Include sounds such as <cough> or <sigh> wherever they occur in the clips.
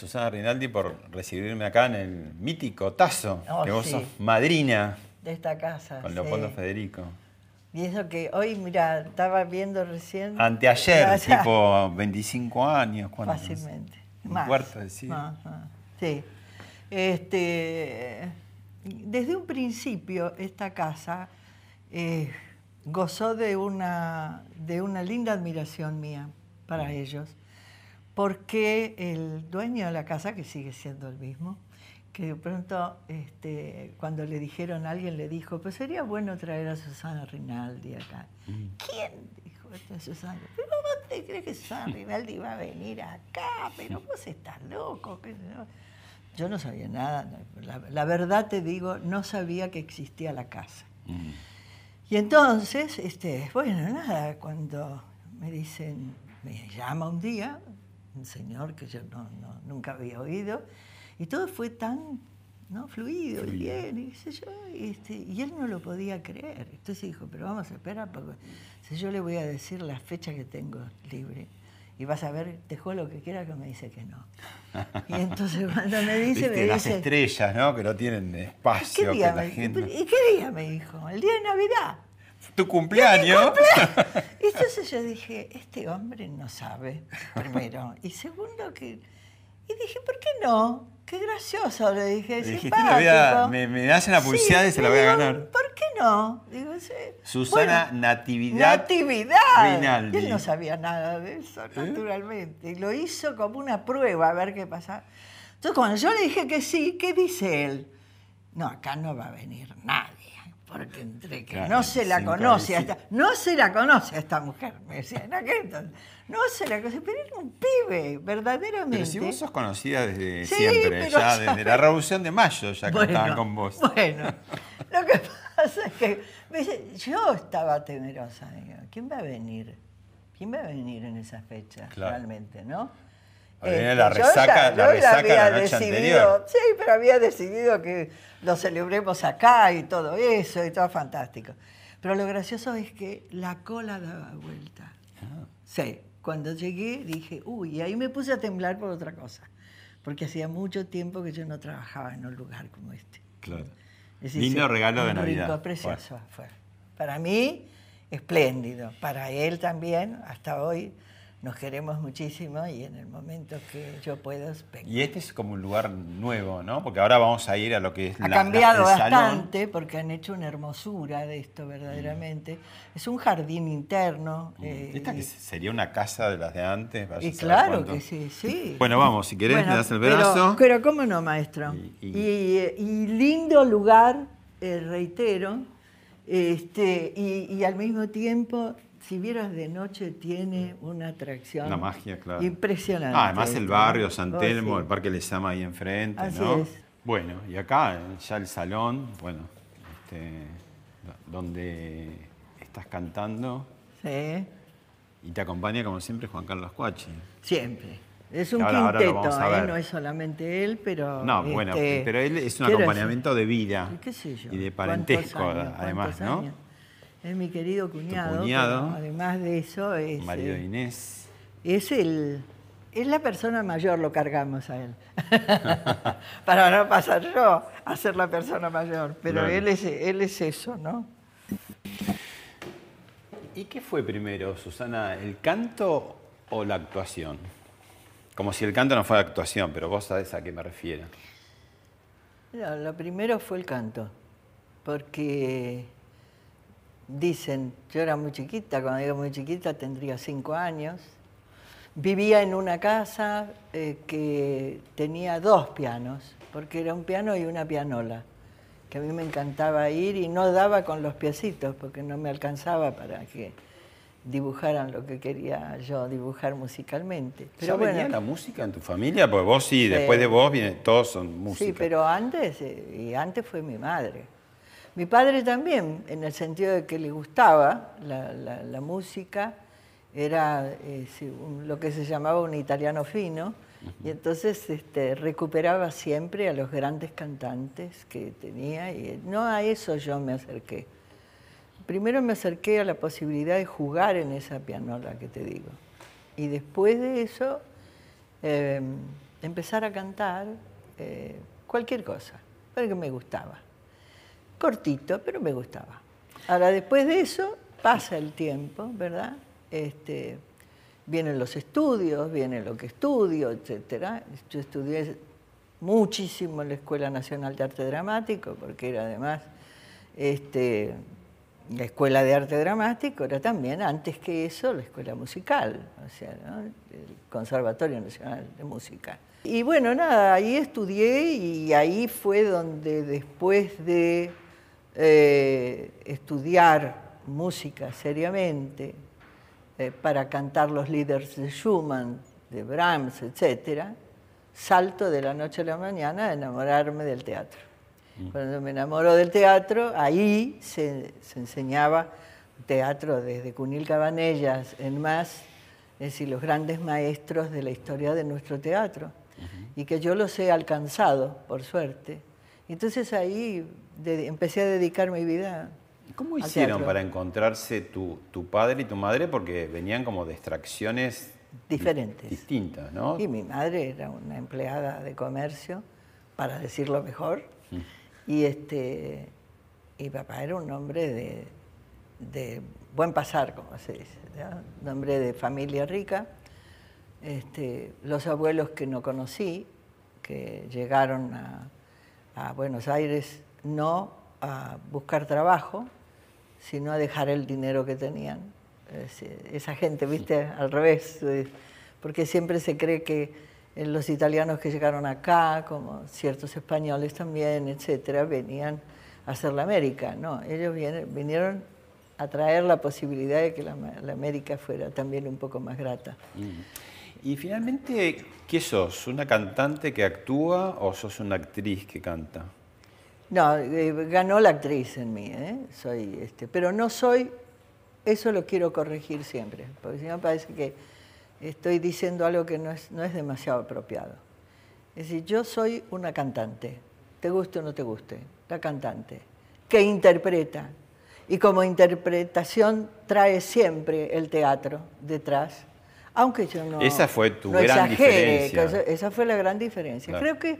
Susana Rinaldi por recibirme acá en el mítico Tazo, Oh, que vos sí. sos madrina De esta casa. con sí. Leopoldo Federico. Y eso que hoy, mira, estaba viendo recién. Anteayer, <laughs> tipo 25 años. ¿cuánto? Fácilmente. Un Más. cuarto de siglo. Más, más. Sí. Este, desde un principio, esta casa eh, gozó de una, de una linda admiración mía para ellos, porque el dueño de la casa, que sigue siendo el mismo, que de pronto, este, cuando le dijeron, alguien le dijo, pues sería bueno traer a Susana Rinaldi acá. ¿Quién? Dijo esta Susana. ¿Pero vos te crees que Susana Rinaldi va a venir acá? Pero vos estás loco. qué. Yo no sabía nada. La, la verdad te digo, no sabía que existía la casa. Mm. Y entonces, este, bueno, nada, cuando me dicen, me llama un día, un señor que yo no, no- nunca había oído, y todo fue tan ¿no? fluido, y bien, y, qué sé yo, y, este, y él no lo podía creer. Entonces dijo, pero vamos a esperar, porque si yo le voy a decir la fecha que tengo libre, y vas a ver, te juego lo que quiera que me dice que no. Y entonces cuando me dice, me las dice... estrellas, ¿no? Que no tienen ¿Qué espacio, que día la me, gente... ¿Y qué día me dijo? El día de Navidad. Tu cumpleaños. Y <laughs> entonces yo dije, este hombre no sabe, primero. Y segundo que... Y dije, ¿por qué no? Qué gracioso, le dije. Le dijiste, simpático. "Le voy a- me- me hacen la pulseada y se la voy a ganar. ¿Por qué no? Digo, sí. Susana Bueno, Natividad Natividad. Rinaldi. Y él no sabía nada de eso, naturalmente. Y lo hizo como una prueba a ver qué pasaba. Entonces, cuando yo le dije que sí, ¿qué dice él? No, acá no va a venir nadie. Porque entre que Claro, no se la conoce a cabecita. esta, no se la conoce a esta mujer, me decía en aquel entonces. No se la conoce, pero era un pibe, verdaderamente. Pero si vos sos conocida desde Sí, siempre, ya desde la Revolución de Mayo ya cantaban con vos. Bueno, <laughs> lo que pasa es que dice, yo estaba temerosa. Digo, ¿quién va a venir? ¿Quién va a venir en esa fecha Claro. realmente, no? Viene Este, la yo resaca- ya- la yo resaca había la noche decidido- anterior. Sí, pero había decidido que lo celebremos acá y todo eso, y todo fantástico. Pero lo gracioso es que la cola daba vuelta. Ah. Sí, cuando llegué dije, uy, y ahí me puse a temblar por otra cosa, porque hacía mucho tiempo que yo no trabajaba en un lugar como este. Claro. Es Lindo decir, regalo de Navidad. rincón precioso fue. Para mí, espléndido. Para él también, hasta hoy nos queremos muchísimo y en el momento que yo pueda, vengo. Y este es como un lugar nuevo, ¿no? Porque ahora vamos a ir a lo que es Ha la- cambiado la- el salón. bastante porque han hecho una hermosura de esto verdaderamente. Es un jardín interno. eh, Esta que sería una casa de las de antes. vaya y claro cuánto. que sí, sí. Bueno, vamos, si querés, Bueno, me das el brazo. Pero, cómo no, maestro. Y- Y, y- y lindo lugar, eh, reitero, este, y, y al mismo tiempo, si vieras de noche, tiene una atracción Una magia, claro. impresionante. Ah, además el barrio, ¿no? San Oh, Telmo, sí. el Parque Lezama ahí enfrente, Así ¿no? es. Bueno, y acá ya el salón, bueno, este, do- donde estás cantando Sí, y te acompaña como siempre Juan Carlos Cuachi. siempre. Es un Ahora- quinteto, ¿eh? no es solamente él, pero... No, bueno, este, pero él es un acompañamiento de vida ¿qué sé yo? y de ¿cuántos parentesco, años, además, ¿no? años? Es mi querido cuñado. cuñado. además de eso, es, Marido eh, Inés. es el es la persona mayor, lo cargamos a él. <laughs> Para no pasar yo a ser la persona mayor. Pero Claro. él, es, él es eso, ¿no? ¿Y qué fue primero, Susana, el canto o la actuación? Como si el canto no fuera actuación, pero vos sabés a qué me refiero. No, lo primero fue el canto, porque dicen, yo era muy chiquita, cuando digo muy chiquita tendría cinco años, vivía en una casa eh, que tenía dos pianos, porque era un piano y una pianola, que a mí me encantaba ir y no daba con los piecitos, porque no me alcanzaba para que dibujaran lo que quería yo dibujar musicalmente. Pero ¿Ya venía la música en tu familia? Porque vos sí, después de vos viene, todos son músicos. Sí, pero antes, eh, y antes fue mi madre. Mi padre también, en el sentido de que le gustaba la, música, era eh, lo que se llamaba un italiano fino, y entonces este, recuperaba siempre a los grandes cantantes que tenía, y no a eso yo me acerqué. Primero me acerqué a la posibilidad de jugar en esa pianola que te digo, y después de eso em, empezar a cantar eh, cualquier cosa, porque me gustaba cortito, pero me gustaba. Ahora, después de eso, pasa el tiempo, ¿verdad? Este, vienen los estudios, viene lo que estudio, etc. Yo estudié muchísimo en la Escuela Nacional de Arte Dramático, porque era además este, la Escuela de Arte Dramático, era también, antes que eso, la Escuela Musical, o sea, el Conservatorio Nacional de Música. Y bueno, nada, ahí estudié y ahí fue donde después de eh, estudiar música seriamente eh, para cantar los líderes de Schumann, de Brahms, etc., salto de la noche a la mañana a enamorarme del teatro. Mm. Cuando me enamoro del teatro, ahí se, enseñaba teatro desde Cunil Cabanellas en más, es decir, los grandes maestros de la historia de nuestro teatro, y que yo los he alcanzado, por suerte. Entonces ahí empecé a dedicar mi vida. ¿Cómo hicieron para encontrarse tu, padre y tu madre? Porque venían como de extracciones diferentes. Distintas, ¿no? Y mi madre era una empleada de comercio, para decirlo mejor, mm. y este y papá era un hombre de, buen pasar, como se dice, un hombre de familia rica. Este, los abuelos que no conocí, que llegaron a Buenos Aires no a buscar trabajo, sino a dejar el dinero que tenían. Esa gente, viste, al revés, eh, porque siempre se cree que los italianos que llegaron acá, como ciertos españoles también, etcétera, venían a hacer la América. No, ellos vinieron a traer la posibilidad de que la, América fuera también un poco más grata. Mm. Y finalmente, ¿qué sos? ¿Una cantante que actúa o sos una actriz que canta? No, eh, ganó la actriz en mí, ¿eh? soy, este, pero no soy, eso lo quiero corregir siempre, porque si no parece que estoy diciendo algo que no es, no es demasiado apropiado. Es decir, yo soy una cantante, te guste o no te guste, la cantante, que interpreta. Y como interpretación trae siempre el teatro detrás, aunque yo no. Esa fue tu gran diferencia. Esa fue la gran diferencia. Creo que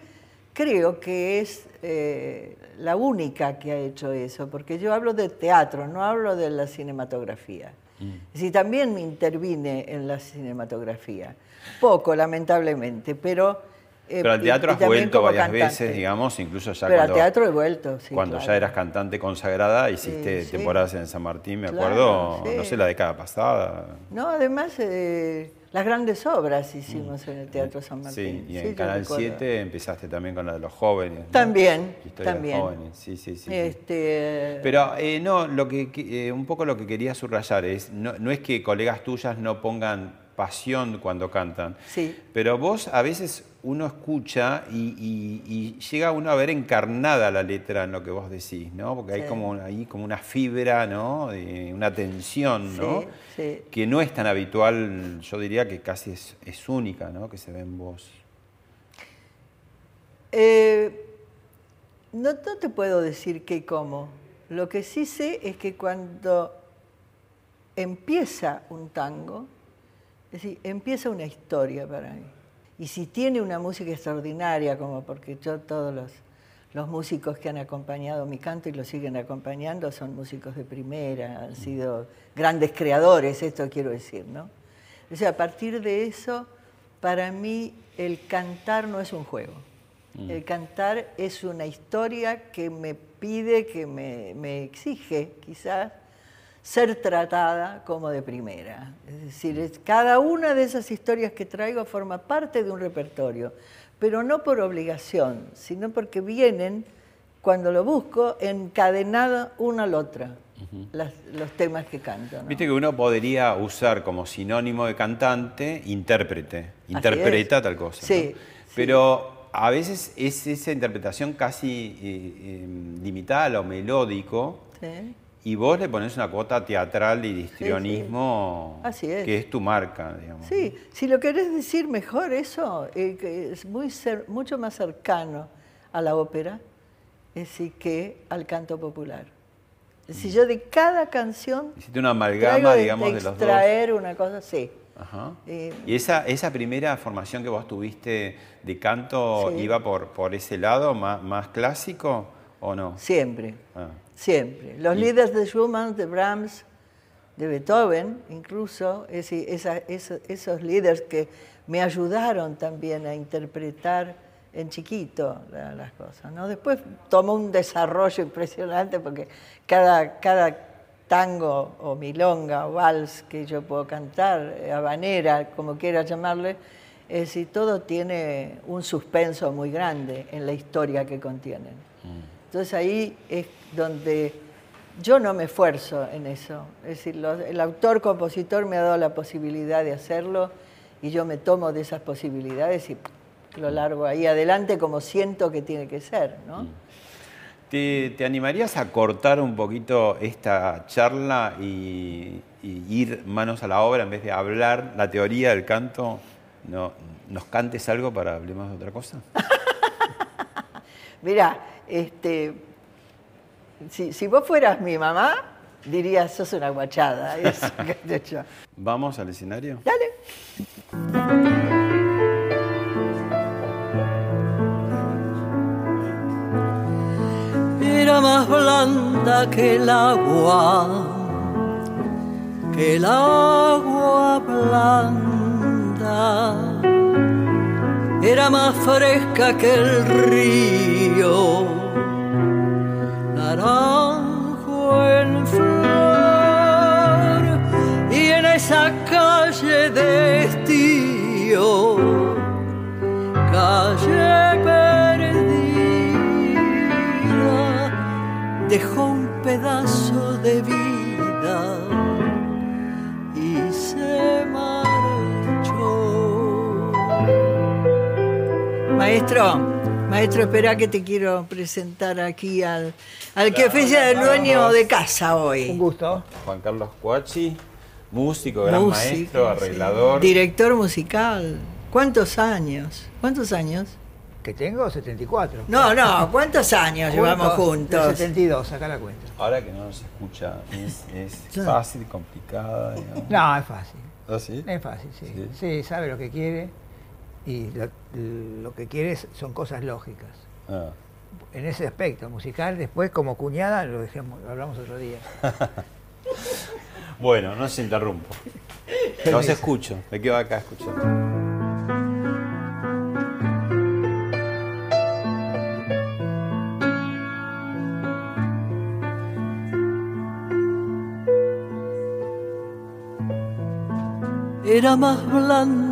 creo que es eh, la única que ha hecho eso, porque yo hablo de teatro, no hablo de la cinematografía. Mm. también me intervine en la cinematografía, poco lamentablemente, pero... Eh, pero al teatro has vuelto varias veces, digamos, incluso ya pero cuando... al teatro he vuelto, sí, Cuando ya eras cantante consagrada, hiciste temporadas en San Martín, me acuerdo, no sé, la década pasada. No, además... Eh, las grandes obras hicimos en el Teatro San Martín. Sí, y en Canal 7 empezaste también con la de los jóvenes. También, también. jóvenes, sí, sí, sí. Este... Pero eh, no, lo que, eh, un poco lo que quería subrayar es, no, no es que colegas tuyas no pongan pasión cuando cantan. Sí. Pero vos a veces uno escucha y, llega uno a ver encarnada la letra en lo que vos decís, ¿no? Porque hay como ahí como una fibra, ¿no? una tensión, ¿no? Sí, Que no es tan habitual, yo diría que casi es, única, ¿no? Que se ve en vos. Eh, no, no te puedo decir qué y cómo. Lo que sí sé es que cuando empieza un tango, es decir, empieza una historia para mí. Y si tiene una música extraordinaria, como porque yo todos los, los músicos que han acompañado mi canto y lo siguen acompañando son músicos de primera, han sido grandes creadores, esto quiero decir, ¿no? O sea, a partir de eso, para mí el cantar no es un juego. Mm. El cantar es una historia que me pide, que me, me exige quizás ser tratada como de primera. Es decir, cada una de esas historias que traigo forma parte de un repertorio, pero no por obligación, sino porque vienen, cuando lo busco, encadenada una al otra. los temas que canto. Viste que uno podría usar como sinónimo de cantante intérprete, interpreta tal cosa. Sí, Pero a veces es esa interpretación casi eh, eh, limitada a lo melódico. Sí y vos le pones una cuota teatral y de histrionismo que es tu marca, digamos. Sí, si lo querés decir mejor, eso eh, es muy mucho más cercano a la ópera es decir, que al canto popular. Es decir, yo de cada canción. Hiciste una amalgama, digamos, de, los dos. Extraer una cosa, así. Ajá. Eh, ¿Y esa, esa primera formación que vos tuviste de canto iba por, por ese lado, más, más clásico o no? Siempre. Ah siempre. Los líderes de Schumann, de Brahms, de Beethoven, incluso, esos líderes que me ayudaron también a interpretar en chiquito las cosas. ¿no? Después tomó un desarrollo impresionante porque cada, cada tango o milonga o vals que yo puedo cantar, eh, habanera, como quiera llamarle, es decir, todo tiene un suspenso muy grande en la historia que contienen. Mm. Entonces ahí es donde yo no me esfuerzo en eso. Es decir, el autor-compositor me ha dado la posibilidad de hacerlo y yo me tomo de esas posibilidades y lo largo ahí adelante como siento que tiene que ser. ¿no? ¿Te, animarías a cortar un poquito esta charla y, ir manos a la obra en vez de hablar la teoría del canto? No, ¿Nos cantes algo para hablemos de otra cosa? <laughs> Mira, este, si, vos fueras mi mamá, dirías, sos una guachada. <laughs> ¿Vamos al escenario? Dale. Era más blanda que el agua, que el agua blanda era más fresca que el río, naranjo en flor, y en esa calle de estío, calle perdida, dejó un pedazo de vida Maestro, maestro, espera que te quiero presentar aquí al, al que oficia el dueño de casa hoy. Un gusto. Juan Carlos Cuachi, músico, gran maestro, arreglador. Director musical. ¿Cuántos años? ¿Cuántos años? Que tengo 74. No, no, ¿cuántos años llevamos juntos? 72, acá la cuenta. Ahora que no nos escucha, ¿es, es <laughs> fácil, complicada? No, es fácil. ¿Ah, sí? Es fácil, sí. sí. sabe lo que quiere y lo, que quieres son cosas lógicas. Ah. En ese aspecto musical, después como cuñada lo, dejemos, hablamos otro día. <laughs> bueno, no se interrumpo. Los escucho, me quedo acá escuchando. era más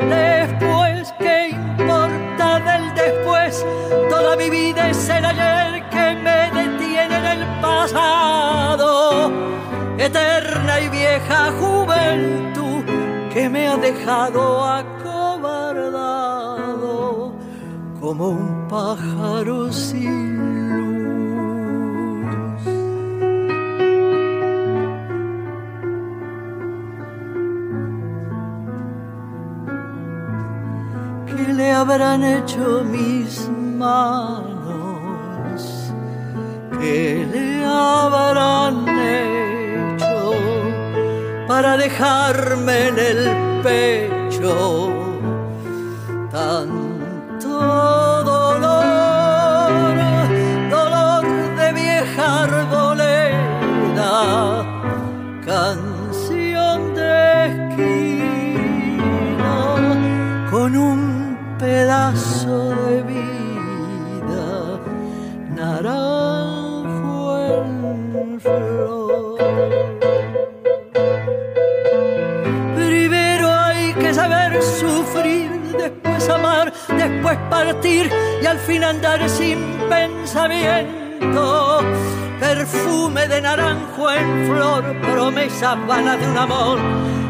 Después, ¿qué importa del después? Toda mi vida es el ayer que me detiene en el pasado. Eterna y vieja juventud que me ha dejado acobardado como un pájaro sin ¿Qué le habrán hecho mis manos? ¿Qué le habrán hecho para dejarme en el pecho tanto y al fin andar sin pensamiento. Perfume de naranjo en flor, promesas vanas de un amor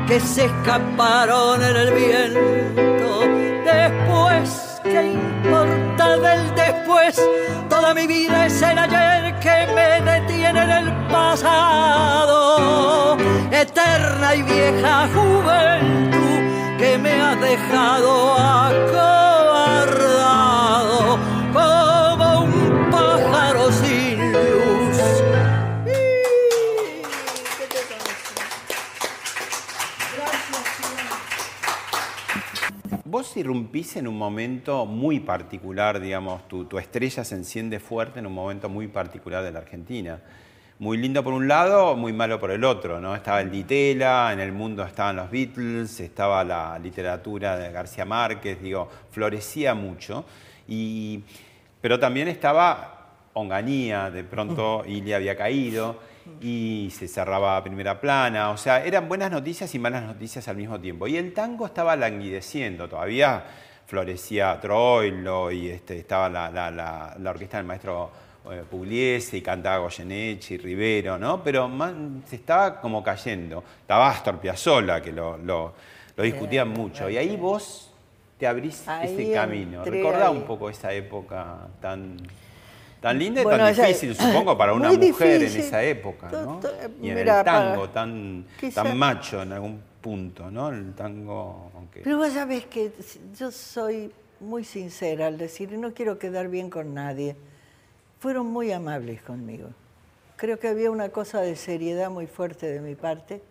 que se escaparon en el viento. Después, ¿qué importa del después? Toda mi vida es el ayer que me detiene en el pasado. Eterna y vieja juventud que me ha dejado acobardado irrumpís en un momento muy particular, digamos, tu, tu estrella se enciende fuerte en un momento muy particular de la Argentina. Muy lindo por un lado, muy malo por el otro, ¿no? Estaba el Ditela, en el mundo estaban los Beatles, estaba la literatura de García Márquez, digo, florecía mucho. Y, pero también estaba Onganía, de pronto Ilia había caído y se cerraba primera plana, o sea, eran buenas noticias y malas noticias al mismo tiempo. Y el tango estaba languideciendo, todavía florecía Troilo y este, estaba la, la, la, la orquesta del maestro eh, Pugliese y cantaba Goyeneche y Rivero, ¿no? Pero man, se estaba como cayendo. Estaba Astor Piazzolla, que lo, lo, lo discutían mucho. Y ahí vos te abrís Ahí ese camino. Recordá ahí. un poco esa época tan, tan linda y Bueno, tan esa- difícil, supongo, para una mujer difícil. en esa época, ¿no? to- Y en mira, el tango, para- tan, quizá- tan macho en algún punto, ¿no? El tango, aunque... Pero vos sabés que yo soy muy sincera al decir, no quiero quedar bien con nadie. Fueron muy amables conmigo. Creo que había una cosa de seriedad muy fuerte de mi parte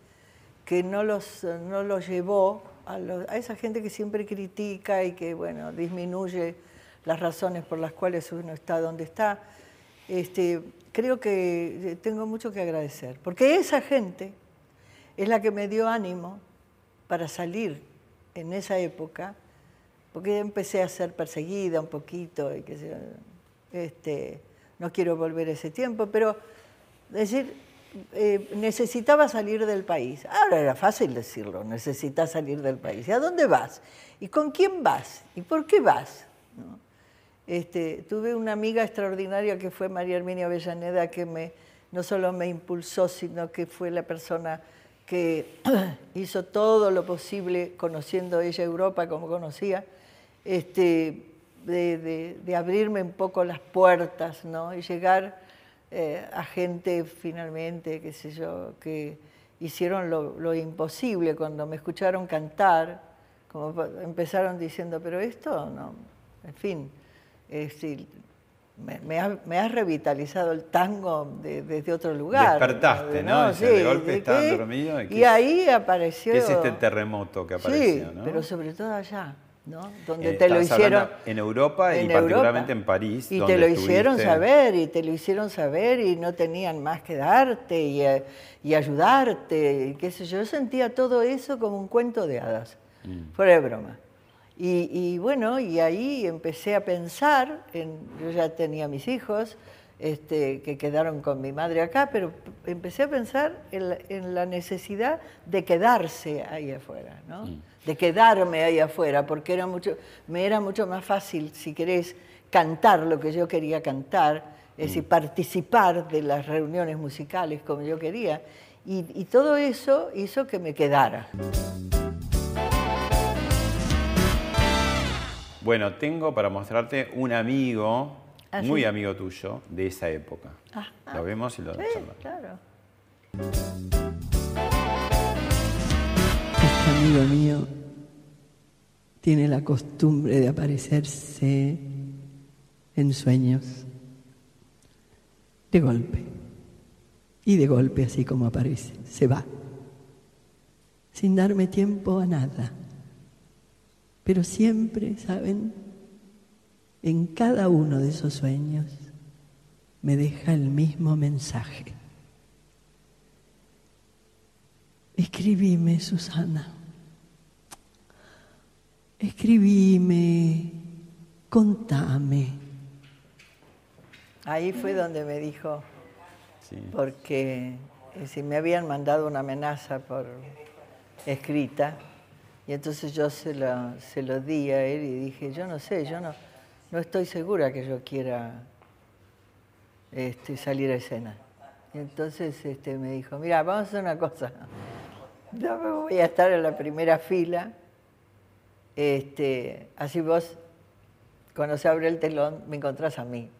que no los, no los llevó a, lo- a esa gente que siempre critica y que, bueno, disminuye las razones por las cuales uno está donde está. Este, creo que eh, tengo mucho que agradecer, porque esa gente es la que me dio ánimo para salir en esa época, porque empecé a ser perseguida un poquito, y que este, no quiero volver a ese tiempo, pero decir, eh, necesitaba salir del país. Ahora era fácil decirlo, necesitas salir del país. ¿Y a dónde vas? ¿Y con quién vas? ¿Y por qué vas? Este, tuve una amiga extraordinaria que fue María Herminia Avellaneda, que me, no solo me impulsó, sino que fue la persona que <clears throat> hizo todo lo posible, conociendo ella Europa como conocía, este, de, de- de abrirme un poco las puertas ¿no? y llegar eh, a gente finalmente, qué sé yo, que hicieron lo, lo imposible cuando me escucharon cantar, como empezaron diciendo, pero esto no, en fin, este, me, me ha, me ha revitalizado el tango de- desde otro lugar. Despertaste, ¿no? Decía, de golpe estaban ¿qué? dormidos, ¿y Y, es- ahí apareció... ¿Qué es este terremoto que apareció, Sí, no? pero sobre todo allá, ¿no? Donde Eh, te lo hicieron... en Europa y en particularmente Europa. en París, Y donde te lo hicieron estuviste. saber, y te lo hicieron saber, y no tenían más que darte y, eh, y ayudarte, y qué sé yo. Yo sentía todo eso como un cuento de hadas, Mm. fuera de broma. Y, y bueno, y ahí empecé a pensar, en, yo ya tenía mis hijos, este, que quedaron con mi madre acá, pero empecé a pensar en la, en la necesidad de quedarse ahí afuera, ¿no? Mm. de quedarme ahí afuera, porque era mucho, me era mucho más fácil, si querés, cantar lo que yo quería cantar, es decir, participar de las reuniones musicales como yo quería. Y, todo eso hizo que me quedara. Bueno, tengo para mostrarte un amigo, ¿Ah, muy amigo tuyo, de esa época. Ah, lo vemos y lo sí, claro. Este amigo mío tiene la costumbre de aparecerse en sueños, de golpe, y de golpe así como aparece, se va, sin darme tiempo a nada. Pero siempre, ¿saben? En cada uno de esos sueños me deja el mismo mensaje. Escribime, Susana. Escribime, contame. Ahí fue donde me dijo, porque eh, si me habían mandado una amenaza por escrita, y entonces yo se lo, se lo di a él y dije, yo no sé, yo no, no estoy segura que yo quiera este, salir a escena. Y entonces este, me dijo, mira, vamos a hacer una cosa, <laughs> yo me voy a estar en la primera fila este, así vos, cuando se abre el telón, me encontrás a mí.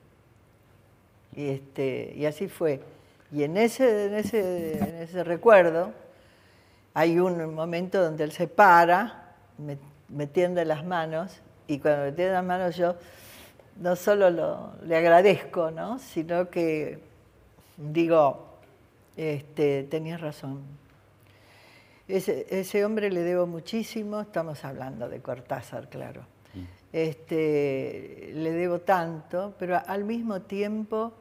Y, este, y así fue. Y en ese, en ese, en ese recuerdo hay un momento donde él se para, me, tiende las manos, y cuando me tiende las manos yo no solo lo, le agradezco, ¿no? sino que digo, este, tenías razón, ese, hombre le debo muchísimo, estamos hablando de Cortázar, claro. Mm. Este, le debo tanto, pero al mismo tiempo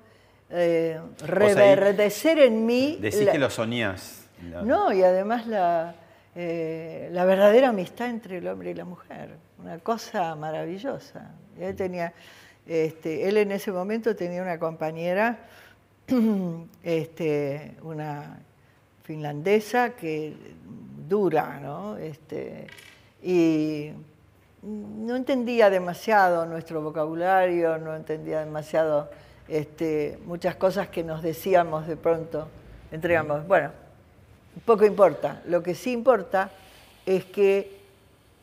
eh, reverdecer en mí... Decís que lo soñás. No, y además la, eh, la verdadera amistad entre el hombre y la mujer, una cosa maravillosa. Él, tenía, este, él en ese momento tenía una compañera, <clears throat> este, una finlandesa que dura, ¿no? Este, y no entendía demasiado nuestro vocabulario, no entendía demasiado este, muchas cosas que nos decíamos de pronto entre ambos. Bueno, poco importa. Lo que sí importa es que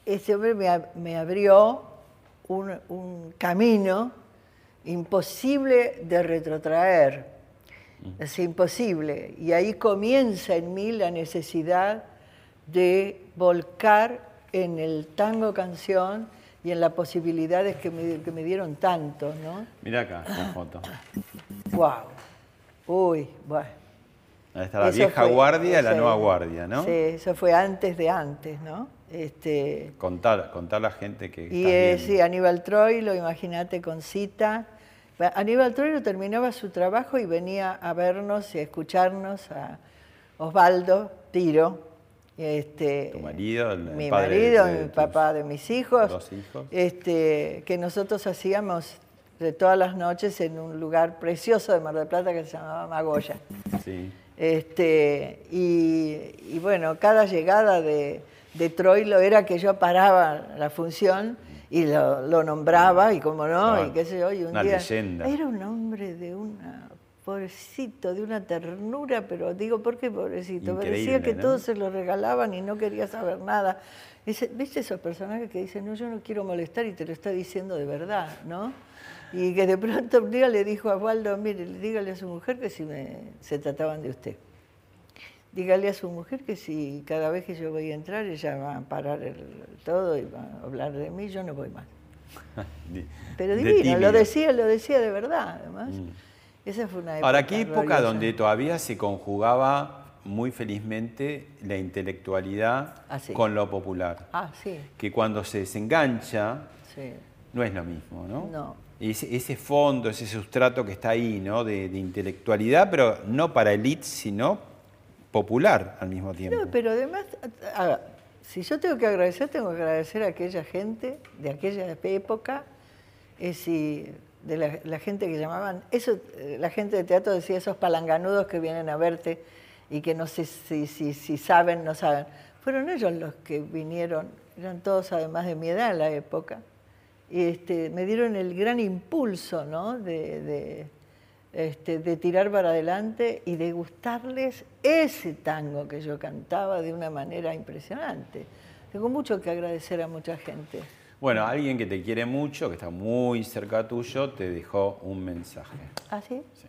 ese hombre me, abrió un, un camino imposible de retrotraer es imposible. Y ahí comienza en mí la necesidad de volcar en el tango canción y en las posibilidades que me, dieron tanto, ¿no? Mira acá la foto. ¡Wow! Uy, bueno. Ahí está la vieja guardia y la nueva guardia, ¿no? Sí, eso fue antes de antes, ¿no? Este, contar, contar la gente que... Y eh, sí, Aníbal Troilo, imagínate, con cita, Aníbal Troilo terminaba su trabajo y venía a vernos y a escucharnos a Osvaldo Tiro. Este, ¿Tu marido? mi marido, mi papá de mis hijos. hijos. Este, que nosotros hacíamos de todas las noches en un lugar precioso de Mar del Plata que se llamaba Magoya. Sí. Este, y, bueno, cada llegada de, de Troilo era que yo paraba la función y lo, nombraba y como no, y qué sé yo, y un día era un hombre de una pobrecito, de una ternura, pero digo, ¿por qué pobrecito? Me decía que todos se lo regalaban y no quería saber nada. ¿Viste esos personajes que dicen, no, yo no quiero molestar y te lo está diciendo de verdad, ¿no? Y que de pronto un día le dijo a Waldo, mire, dígale a su mujer que si se trataban de usted dígale a su mujer que si cada vez que yo voy a entrar ella va a parar todo y va a hablar de mí, yo no voy más. <laughs> Pero divino, lo decía, lo decía de verdad, además. Mm. Esa fue una época. Ahora, qué época donde todavía se conjugaba muy felizmente la intelectualidad ah, con lo popular. Ah, sí. Que cuando se desengancha, no es lo mismo, ¿no? No. Ese, ese, fondo, ese sustrato que está ahí, ¿no? De, de intelectualidad, pero no para élites, sino popular al mismo tiempo. No, pero además, si yo tengo que agradecer, tengo que agradecer a aquella gente de aquella época, es de la, gente que llamaban, eso, eh, la gente de teatro decía esos palanganudos que vienen a verte y que no sé si, si, si saben, no saben. Fueron ellos los que vinieron, eran todos además de mi edad en la época, este, me dieron el gran impulso ¿no? de, este, de tirar para adelante y de gustarles ese tango que yo cantaba de una manera impresionante. Tengo mucho que agradecer a mucha gente. Bueno, alguien que te quiere mucho, que está muy cerca tuyo, te dejó un mensaje. ¿Ah, sí? Sí.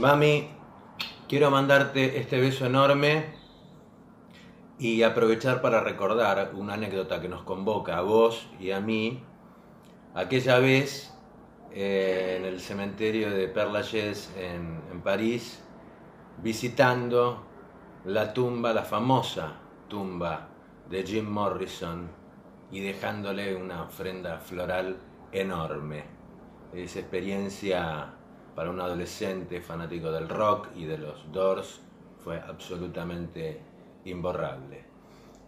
Mami, quiero mandarte este beso enorme y aprovechar para recordar una anécdota que nos convoca a vos y a mí. Aquella vez eh, en el cementerio de Père Lachaise en, en París, visitando la tumba, la famosa tumba de Jim Morrison y dejándole una ofrenda floral enorme. Esa experiencia para un adolescente fanático del rock y de los Doors fue absolutamente imborrable.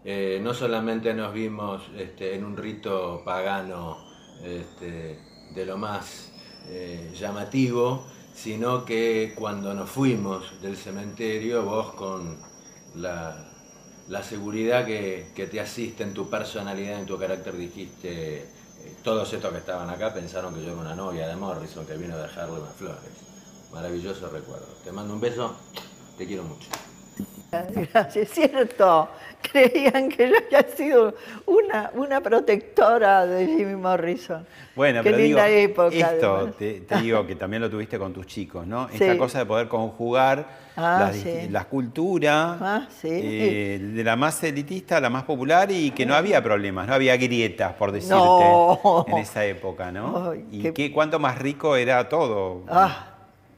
Eh, no solamente nos vimos este, en un rito pagano este, de lo más eh, llamativo, sino que cuando nos fuimos del cementerio, vos con la seguridad que, te asiste en tu personalidad, en tu carácter, dijiste, todos estos que estaban acá pensaron que yo era una novia de Morrison que vino a dejarle unas flores. Maravilloso recuerdo. Te mando un beso, te quiero mucho. <laughs> Gracias, es cierto. Creían que yo había sido una, una protectora de Jimmy Morrison. Bueno, Qué linda época. Esto te, digo que también lo tuviste con tus chicos, ¿no? Esta cosa de poder conjugar ah, la, cultura ah, eh, de la más elitista a la más popular y que no había problemas, no había grietas, por decirte, en esa época, ¿no? y qué... cuánto más rico era todo. Ah,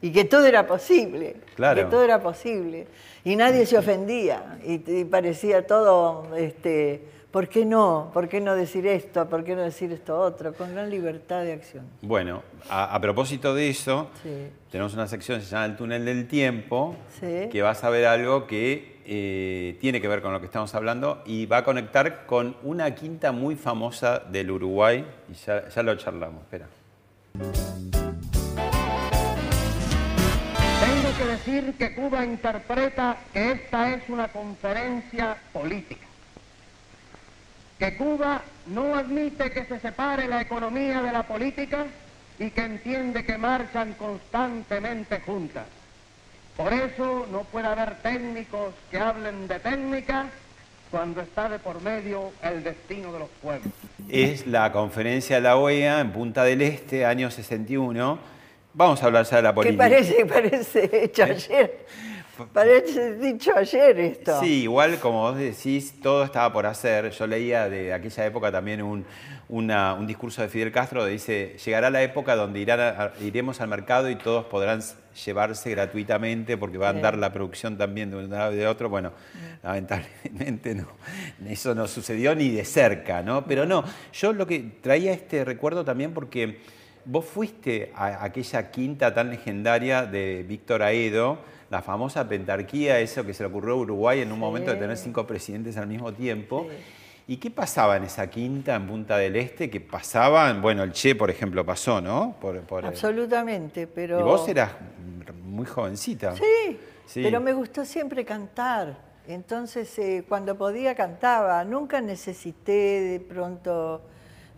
y que todo era posible. Claro. Que todo era posible y nadie se ofendía y, parecía todo, este, ¿por qué no? ¿Por qué no decir esto? ¿Por qué no decir esto otro? Con gran libertad de acción. Bueno, a, propósito de eso, tenemos una sección que se llama El túnel del tiempo, que va a saber algo que eh, tiene que ver con lo que estamos hablando y va a conectar con una quinta muy famosa del Uruguay y ya, ya lo charlamos, espera. Que decir que Cuba interpreta que esta es una conferencia política, que Cuba no admite que se separe la economía de la política y que entiende que marchan constantemente juntas. Por eso no puede haber técnicos que hablen de técnica cuando está de por medio el destino de los pueblos. Es la conferencia de la OEA en Punta del Este, año 61 Vamos a hablar ya de la política. Que parece, parece hecho ayer. Parece dicho ayer esto. Sí, igual como vos decís, todo estaba por hacer. Yo leía de aquella época también un, un discurso de Fidel Castro donde dice, llegará la época donde iremos al mercado y todos podrán llevarse gratuitamente porque va a andar la producción también de un lado y de otro. Bueno, lamentablemente no, eso no sucedió ni de cerca, ¿no? Pero no, yo lo que traía este recuerdo también porque Vos fuiste a aquella quinta tan legendaria de Víctor Aedo, la famosa pentarquía, eso que se le ocurrió a Uruguay en un momento de tener cinco presidentes al mismo tiempo. ¿Y qué pasaba en esa quinta en Punta del Este? Que pasaban, bueno, el Che, por ejemplo, pasó, ¿no? Absolutamente, pero... Y vos eras muy jovencita. Sí, pero me gustó siempre cantar. Entonces, eh, cuando podía cantaba. Nunca necesité de pronto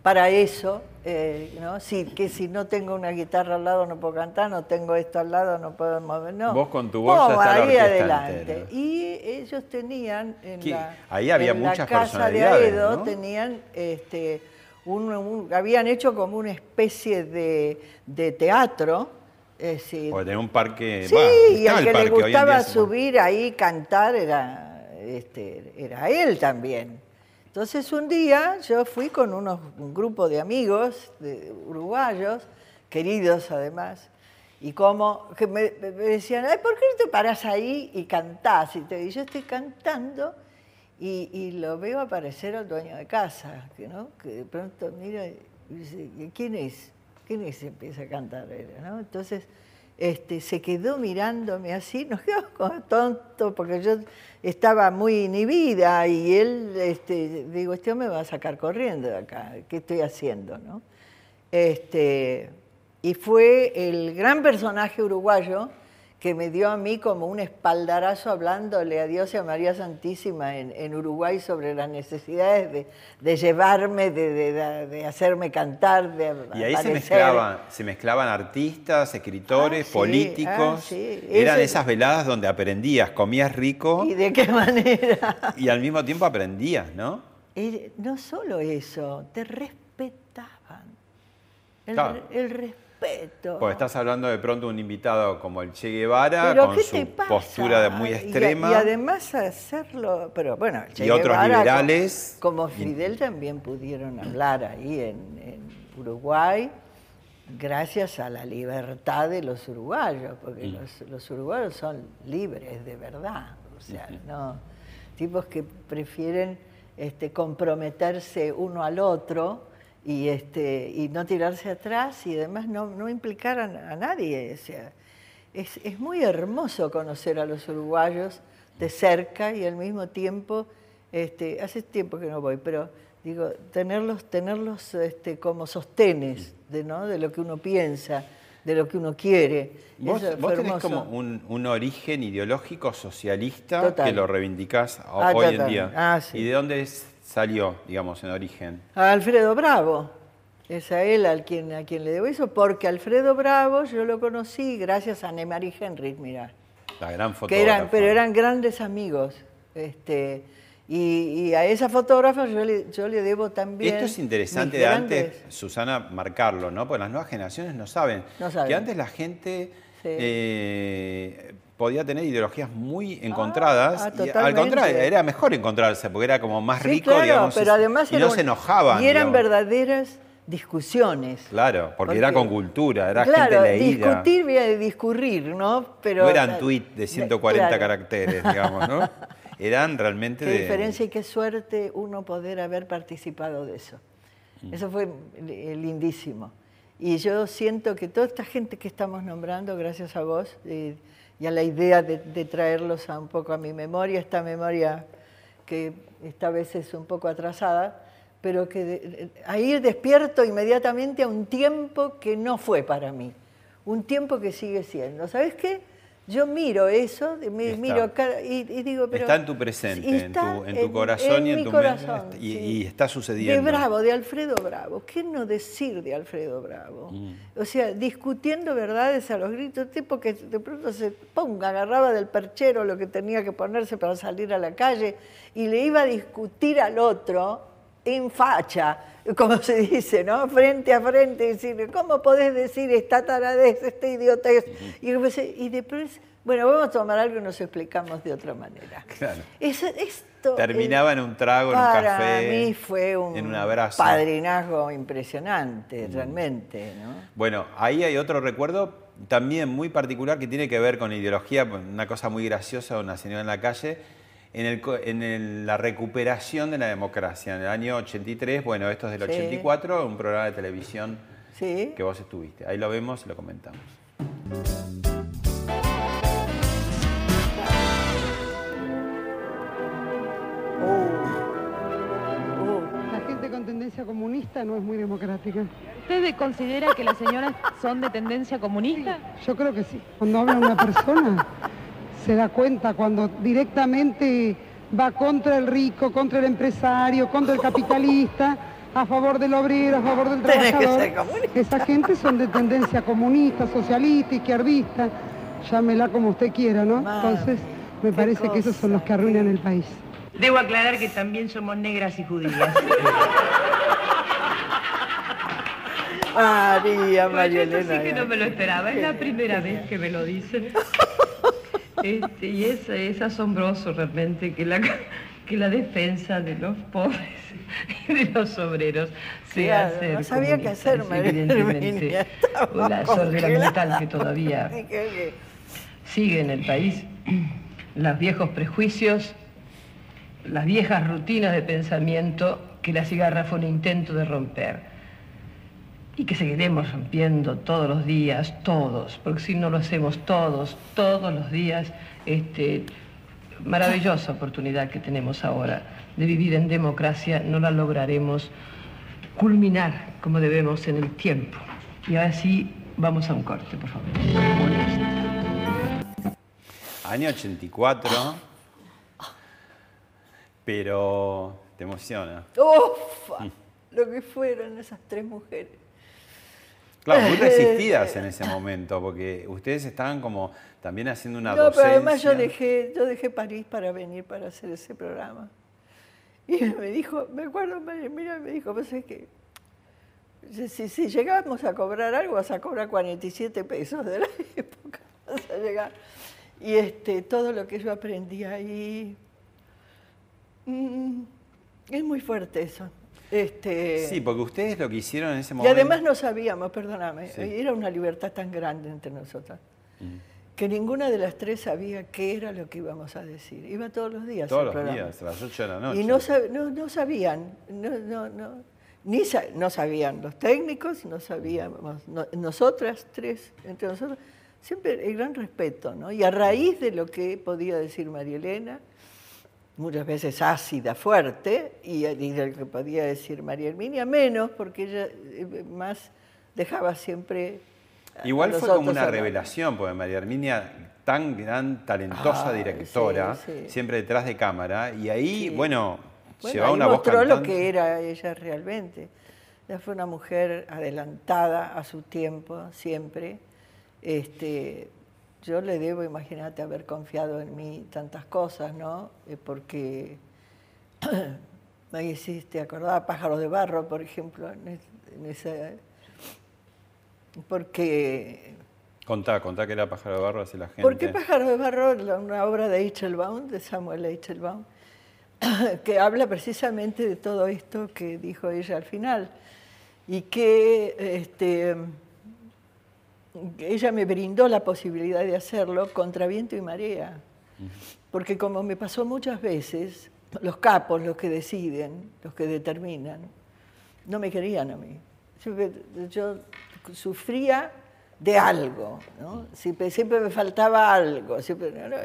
para eso, eh, ¿no? Sí, que si no tengo una guitarra al lado no puedo cantar, no tengo esto al lado no puedo mover, no. Vos con tu voz ya ahí adelante. Y ellos tenían en la, ahí había en muchas la casa de Aedo, tenían este, un, habían hecho como una especie de, de teatro. Decir, o de un parque. Sí, y al que le gustaba subir ahí cantar era, este, era él también. Entonces un día yo fui con unos, un grupo de amigos uruguayos, queridos además, y como me, decían, ¿por qué no te paras ahí y cantás? Y, te, yo estoy cantando y, lo veo aparecer al dueño de casa, ¿no? que de pronto mira y dice, ¿quién es? ¿Quién es? Y empieza a cantar. ¿no? Entonces este, se quedó mirándome así, nos quedamos como tontos porque yo estaba muy inhibida y él, este, digo, este hombre me va a sacar corriendo de acá, ¿qué estoy haciendo? ¿no? Este, y fue el gran personaje uruguayo que me dio a mí como un espaldarazo hablándole a Dios y a María Santísima en, Uruguay sobre las necesidades de, llevarme, de, hacerme cantar, de Y ahí se mezclaban, se mezclaban artistas, escritores, ah, políticos. Ah, Eran esas veladas donde aprendías, comías rico. ¿Y de qué manera? Y al mismo tiempo aprendías, ¿no? no solo eso, te respetaban. el respeto pues estás hablando de pronto de un invitado como el Che Guevara, con su postura muy extrema. Y, además hacerlo, pero bueno, che y otros liberales. Como, Fidel también pudieron hablar ahí en, Uruguay, gracias a la libertad de los uruguayos, porque mm. los, uruguayos son libres de verdad, o sea, no tipos que prefieren este, comprometerse uno al otro y, este, y no tirarse atrás y además no, no implicar a, nadie. O sea, es, es, muy hermoso conocer a los uruguayos de cerca y al mismo tiempo, este, hace tiempo que no voy, pero digo, tenerlos, tenerlos este, como sostenes de, ¿no? de lo que uno piensa, de lo que uno quiere. Vos, vos tenés como un, un, origen ideológico socialista que lo reivindicás ah, hoy en día. Ah, ¿Y de dónde es salió, digamos, en origen? A Alfredo Bravo. Es a él al quien, a quien le debo eso, porque Alfredo Bravo yo lo conocí gracias a Neymar Henry, mira. La gran fotógrafa. eran, pero eran grandes amigos. Este, y, a esa fotógrafa yo le, yo le debo también. Esto es interesante de antes, Susana, marcarlo, ¿no? Porque las nuevas generaciones no saben. No saben. Que antes la gente eh, podía tener ideologías muy encontradas. Ah, y al contrario, era mejor encontrarse, porque era como más rico, digamos, pero además y no se enojaban. Y eran verdaderas discusiones. Claro, porque, era con cultura, era gente leída. discutir viene discurrir, ¿no? Pero, no eran tweets de 140 caracteres, digamos, ¿no? <laughs> Eran realmente qué diferencia y qué suerte uno poder haber participado de eso. Mm. Eso fue lindísimo. Y yo siento que toda esta gente que estamos nombrando, gracias a vos, y a la idea de, traerlos a un poco a mi memoria, esta memoria que esta vez es un poco atrasada, pero que ahí despierto inmediatamente a un tiempo que no fue para mí, un tiempo que sigue siendo. ¿Sabes qué? Yo miro eso, miro y, digo, pero... Está en tu presente, en tu, corazón y en tu corazón, mente, y, está sucediendo. De Bravo, de Alfredo Bravo. ¿Qué no decir de Alfredo Bravo? Mm. O sea, discutiendo verdades a los gritos, tipo que de pronto se ponga, agarraba del perchero lo que tenía que ponerse para salir a la calle y le iba a discutir al otro en facha, como se dice, ¿no? Frente a frente, decirle, ¿cómo podés decir esta taradez, esta idiotez? Y, y después, bueno, vamos a tomar algo y nos explicamos de otra manera. Claro. esto Terminaba en un trago, en un café. Para mí fue un en un abrazo. padrinazgo impresionante, realmente. ¿no? Bueno, ahí hay otro recuerdo también muy particular que tiene que ver con ideología, una cosa muy graciosa, una señora en la calle en, la recuperación de la democracia. En el año 83, bueno, esto es del 84, un programa de televisión que vos estuviste. Ahí lo vemos y lo comentamos. La gente con tendencia comunista no es muy democrática. ¿Usted considera que las señoras son de tendencia comunista? Yo creo que sí. Cuando habla una persona se da cuenta cuando directamente va contra el rico, contra el empresario, contra el capitalista, a favor del obrero, a favor del trabajador. Esa gente son de tendencia comunista, socialista, izquierdista, llámela como usted quiera, ¿no? Entonces, me parece que esos son los que arruinan el país. Debo aclarar que también somos negras y judías. María, María Elena. sí que no me lo esperaba, es la primera vez que me lo dicen. <laughs> Este, y es, asombroso realmente que la, <laughs> que la defensa de los pobres <laughs> y de los obreros sea hacer no sabía qué hacer, <laughs> evidentemente la sordera mental que todavía sigue en el país, <clears throat> los viejos prejuicios, las viejas rutinas de pensamiento que la cigarra fue un intento de romper y que seguiremos rompiendo todos los días, todos, porque si no lo hacemos todos, todos los días, este, maravillosa oportunidad que tenemos ahora de vivir en democracia, no la lograremos culminar como debemos en el tiempo. Y ahora sí, vamos a un corte, por favor. Año 84. Pero te emociona. ¡Uf! Lo que fueron esas tres mujeres. Claro, muy <laughs> resistidas en ese momento, porque ustedes estaban como también haciendo una no, pero además yo dejé, yo dejé París para venir para hacer ese programa. Y me dijo, me acuerdo, mira, me dijo, pues es que si, si, llegamos a cobrar algo, vas a cobrar 47 pesos de la <laughs> época, vas a llegar. Y este, todo lo que yo aprendí ahí, mm, es muy fuerte eso. Este, sí, porque ustedes lo que hicieron en ese momento... Y además no sabíamos, perdóname, era una libertad tan grande entre nosotras, que ninguna de las tres sabía qué era lo que íbamos a decir. Iba todos los días. Todos los días, a las 8 de la noche. Y no, no, sabían, no, no, ni no sabían los técnicos, no sabíamos, nosotras tres, entre nosotros, siempre el gran respeto, ¿no? Y a raíz de lo que podía decir María Elena, muchas veces ácida, fuerte, y, lo que podía decir María Herminia, menos, porque ella eh, más dejaba siempre... Igual fue como una revelación, porque María Herminia, tan gran, talentosa directora, siempre detrás de cámara, y ahí, bueno, llevaba una voz mostró lo que era ella realmente. Ella fue una mujer adelantada a su tiempo, siempre. Este, yo le debo, imagínate, haber confiado en mí tantas cosas, ¿no? Eh, porque me hiciste acordar Pájaros de Barro, por ejemplo, en, esa... Porque... Contá, contá que era Pájaro de Barro, así la gente... Porque Pájaro de Barro, una obra de Eichelbaum, de Samuel Eichelbaum, <clears throat> que habla precisamente de todo esto que dijo ella al final, y que... Este, ella me brindó la posibilidad de hacerlo contra viento y marea. Porque como me pasó muchas veces, los capos, los que deciden, los que determinan, no me querían a mí. yo sufría de algo, ¿no? Siempre, siempre me faltaba algo.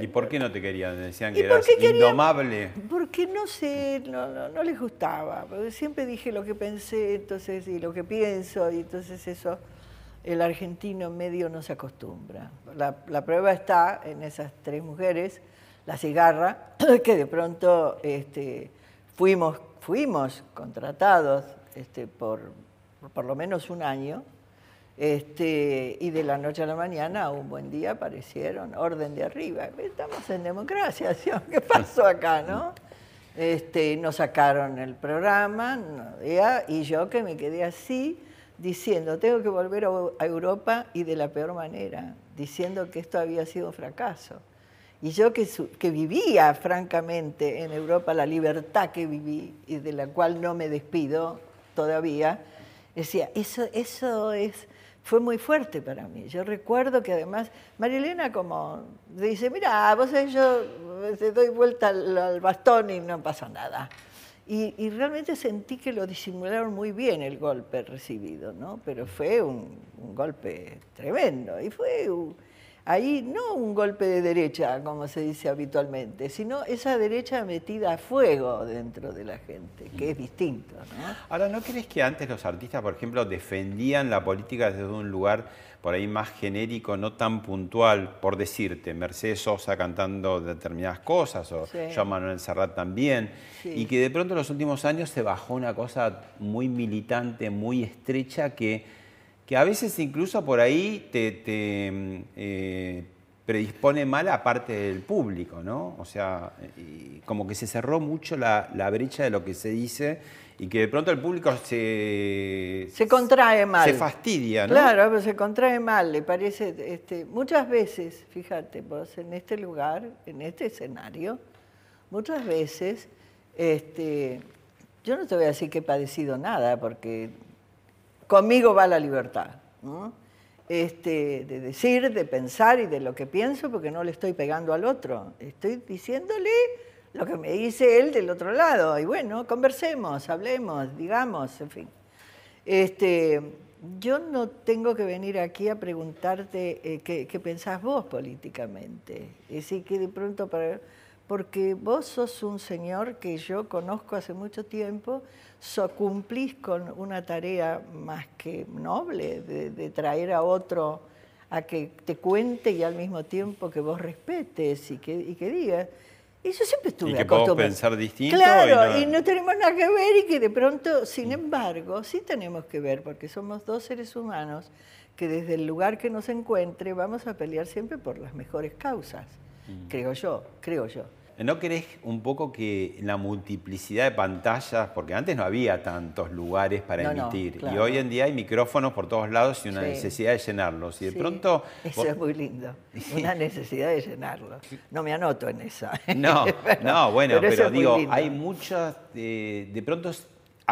¿Y por qué no te querían? Decían que eras indomable. Porque no sé, no, no, les gustaba. Porque siempre dije lo que pensé, entonces, y lo que pienso, y entonces eso el argentino medio no se acostumbra. La, prueba está en esas tres mujeres, la cigarra, <clears throat> que de pronto este, fuimos, contratados este, por por lo menos un año, este, y de la noche a la mañana, un buen día, aparecieron, orden de arriba. Estamos en democracia, <laughs> ¿qué pasó acá, no? Nos sacaron el programa, y yo que me quedé así, diciendo, tengo que volver a Europa y de la peor manera, diciendo que esto había sido un fracaso. Y yo que, que, vivía francamente en Europa la libertad que viví y de la cual no me despido todavía, decía, eso, eso es, fue muy fuerte para mí. Yo recuerdo que además, Marilena como dice, mira, vos yo te doy vuelta al bastón y no pasa nada. Y, realmente sentí que lo disimularon muy bien el golpe recibido, ¿no? Pero fue un, golpe tremendo. Y fue ahí no un golpe de derecha, como se dice habitualmente, sino esa derecha metida a fuego dentro de la gente, que es distinto. ¿no? Ahora, ¿no crees que antes los artistas, por ejemplo, defendían la política desde un lugar por ahí más genérico, no tan puntual, por decirte, Mercedes Sosa cantando determinadas cosas, o Joan Manuel Serrat también, y que de pronto en los últimos años se bajó una cosa muy militante, muy estrecha, que, que a veces incluso por ahí te, eh, predispone mal a parte del público, ¿no? O sea, como que se cerró mucho la, la brecha de lo que se dice y que de pronto el público se... Se contrae mal. Se fastidia, ¿no? Claro, pero se contrae mal, le parece... Este, muchas veces, fíjate vos, en este lugar, en este escenario, muchas veces, este, yo no te voy a decir que he padecido nada, porque conmigo va la libertad, ¿no? Este, de decir, de pensar y de lo que pienso, porque no le estoy pegando al otro. Estoy diciéndole lo que me dice él del otro lado. Y bueno, conversemos, hablemos, digamos, en fin. Este, yo no tengo que venir aquí a preguntarte eh, qué, pensás vos políticamente. Es decir, que de pronto, porque vos sos un señor que yo conozco hace mucho tiempo, so, cumplís con una tarea más que noble de, de traer a otro a que te cuente y al mismo tiempo que vos respetes y que, y que digas. Y yo siempre estuve Y que podemos pensar distinto. Claro, y no... tenemos nada que ver y que de pronto, sin embargo, sí tenemos que ver, porque somos dos seres humanos que desde el lugar que nos encuentre vamos a pelear siempre por las mejores causas, Mm. creo yo, creo yo. ¿No crees un poco que la multiplicidad de pantallas, porque antes no había tantos lugares para No, no, emitir, y hoy en día hay micrófonos por todos lados y una Sí. necesidad de llenarlos, y de Sí, pronto... Eso vos- es muy lindo, <laughs> una necesidad de llenarlo. No me anoto en esa. No, <laughs> no, bueno, Pero pero, digo, hay muchas, eh, de pronto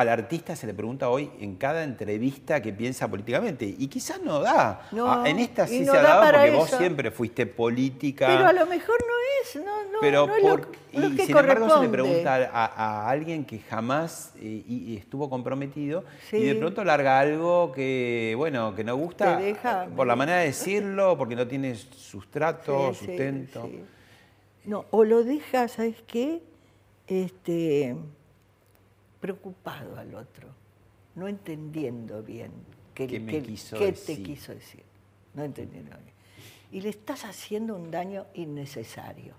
al artista se le pregunta hoy en cada entrevista qué piensa políticamente, y quizás no da. No, Ah, en esta sí no se ha da dado porque vos siempre fuiste política. Pero a lo mejor no es, no, no, Pero no por- lo y que sin embargo se le pregunta a, a alguien que jamás eh, y- y estuvo comprometido y de pronto larga algo que bueno que no gusta deja- por la manera de decirlo, porque no tiene sustrato, Sí, sustento. sí. No, o lo dejas, ¿sabes qué? Este, preocupado al otro, no entendiendo bien qué, ¿Qué me qué- quiso qué decir? te quiso decir. No entendiendo bien. Y le estás haciendo un daño innecesario.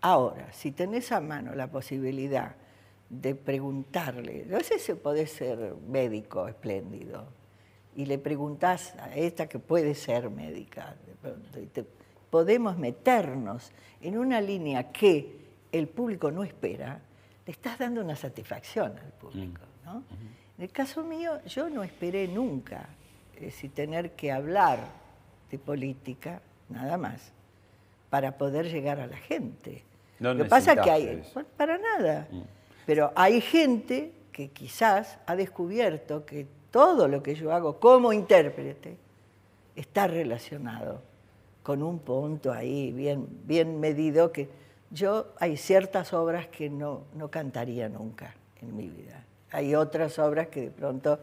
Ahora, si tenés a mano la posibilidad de preguntarle, no sé si podés ser médico espléndido, y le preguntás a esta que puede ser médica, de pronto, y te- podemos meternos en una línea que el público no espera, le estás dando una satisfacción al público. ¿no? En el caso mío, yo no esperé nunca eh, si tener que hablar de política, nada más, para poder llegar a la gente. No Lo que pasa es que hay, eso. para nada. Pero hay gente que quizás ha descubierto que todo lo que yo hago como intérprete está relacionado con un punto ahí bien, bien medido que yo hay ciertas obras que no, no cantaría nunca en mi vida. Hay otras obras que de pronto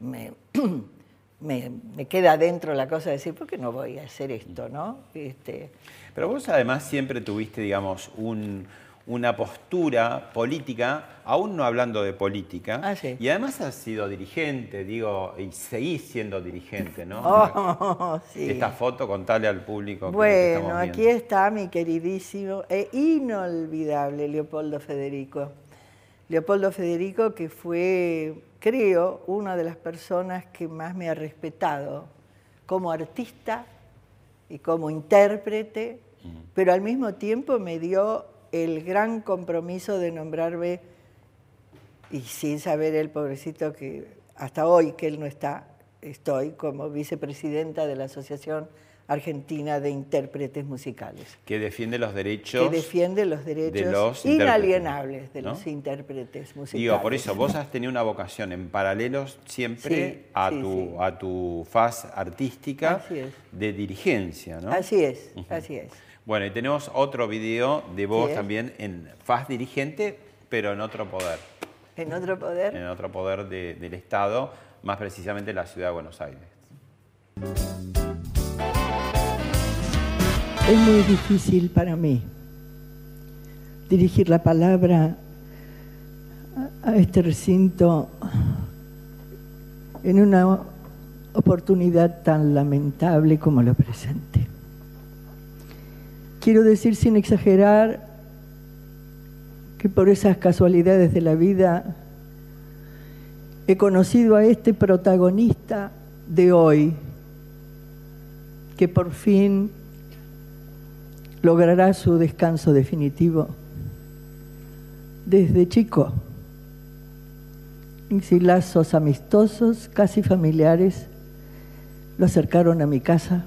me, <clears throat> me, me queda dentro la cosa de decir, ¿por qué no voy a hacer esto? ¿no? Este, Pero vos además siempre tuviste, digamos, un- una postura política, aún no hablando de política, Ah, sí. y además has sido dirigente, digo, y seguís siendo dirigente, ¿no? <laughs> Oh, sí. Esta foto, contale al público. que Bueno, aquí está mi queridísimo e inolvidable Leopoldo Federico. Leopoldo Federico que fue, creo, una de las personas que más me ha respetado como artista y como intérprete, pero al mismo tiempo me dio el gran compromiso de nombrarme, y sin saber el pobrecito que hasta hoy que él no está, estoy como vicepresidenta de la Asociación Argentina de Intérpretes Musicales, Que defiende los derechos. que defiende los derechos los inalienables de ¿no? los intérpretes musicales. Digo, por eso, vos has tenido una vocación en paralelos siempre Sí, a, sí, tu, sí. a tu faz artística Así es. de dirigencia, ¿no? Así es, así es. Bueno, y tenemos otro video de vos también en faz dirigente, pero en otro poder, En otro poder, en otro poder de- del Estado, más precisamente la ciudad de Buenos Aires. Es muy difícil para mí dirigir la palabra a- a este recinto en una oportunidad tan lamentable como la presente. Quiero decir sin exagerar que por esas casualidades de la vida he conocido a este protagonista de hoy, que por fin logrará su descanso definitivo. Desde chico, y lazos amistosos, casi familiares, lo acercaron a mi casa,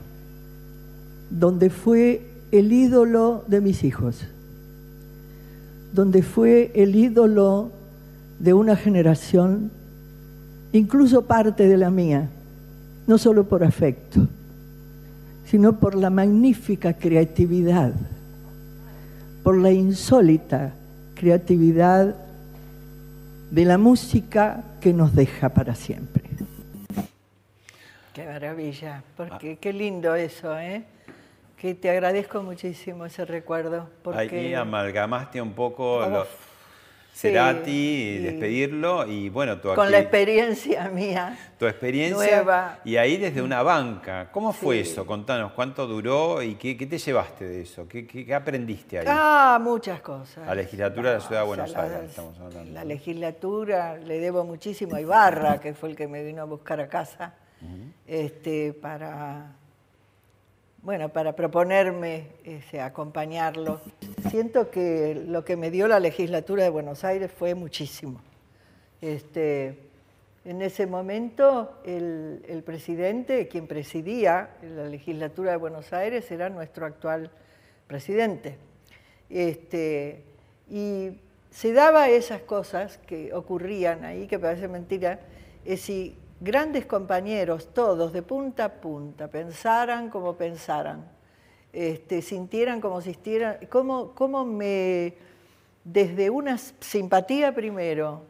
donde fue el ídolo de mis hijos, donde fue el ídolo de una generación, incluso parte de la mía, no solo por afecto, sino por la magnífica creatividad, por la insólita creatividad de la música que nos deja para siempre. Qué maravilla, porque qué lindo eso, ¿eh? Que te agradezco muchísimo ese recuerdo. Porque Ahí amalgamaste un poco lo- Cerati, despedirlo y bueno, tu Con la experiencia <laughs> mía. Tu experiencia. Nueva. Y ahí desde una banca. ¿Cómo fue eso? Contanos, ¿cuánto duró y qué, te llevaste de eso? ¿Qué, aprendiste ahí? Ah, muchas cosas. La legislatura de la Ciudad de Buenos Aires, estamos hablando. La legislatura, le debo muchísimo a Ibarra, que fue el que me vino a buscar a casa, este, para bueno, para proponerme ese, acompañarlo. Siento que lo que me dio la legislatura de Buenos Aires fue muchísimo. Este, en ese momento el, presidente, quien presidía la legislatura de Buenos Aires, era nuestro actual presidente. Este, y se daba esas cosas que ocurrían ahí, que parece mentira, es si grandes compañeros, todos, de punta a punta, pensaran como pensaran, este, sintieran como sintieran, cómo, me, desde una simpatía primero